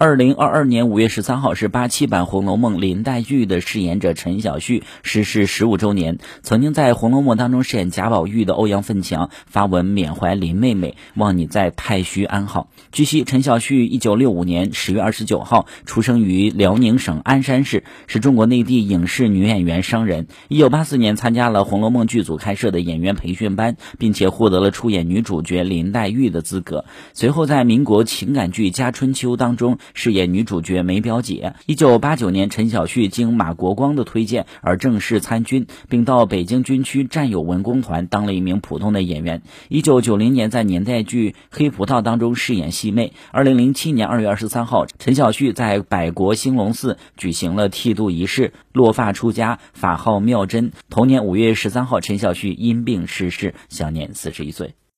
二零二二年五月十三号是八七版《红楼梦》林黛玉的饰演者陈晓旭逝世十五周年。曾经在《红楼梦》当中饰演贾宝玉的欧阳奋强发文缅怀林妹妹，望你在太虚安好。据悉，陈晓旭一九六五年十月二十九号出生于辽宁省鞍山市，是中国内地影视女演员、商人。一九八四年参加了《红楼梦》剧组开设的演员培训班，并且获得了出演女主角林黛玉的资格。随后在民国情感剧《家春秋》当中。饰演女主角梅表姐。一九八九年，陈晓旭经马国光的推荐而正式参军，并到北京军区战友文工团当了一名普通的演员。一九九零年，在年代剧《黑葡萄》当中饰演戏妹。二零零七年二月二十三号，陈晓旭在百国兴隆寺举行了剃度仪式，落发出家，法号妙真。同年五月十三号，陈晓旭因病逝世，享年四十一岁。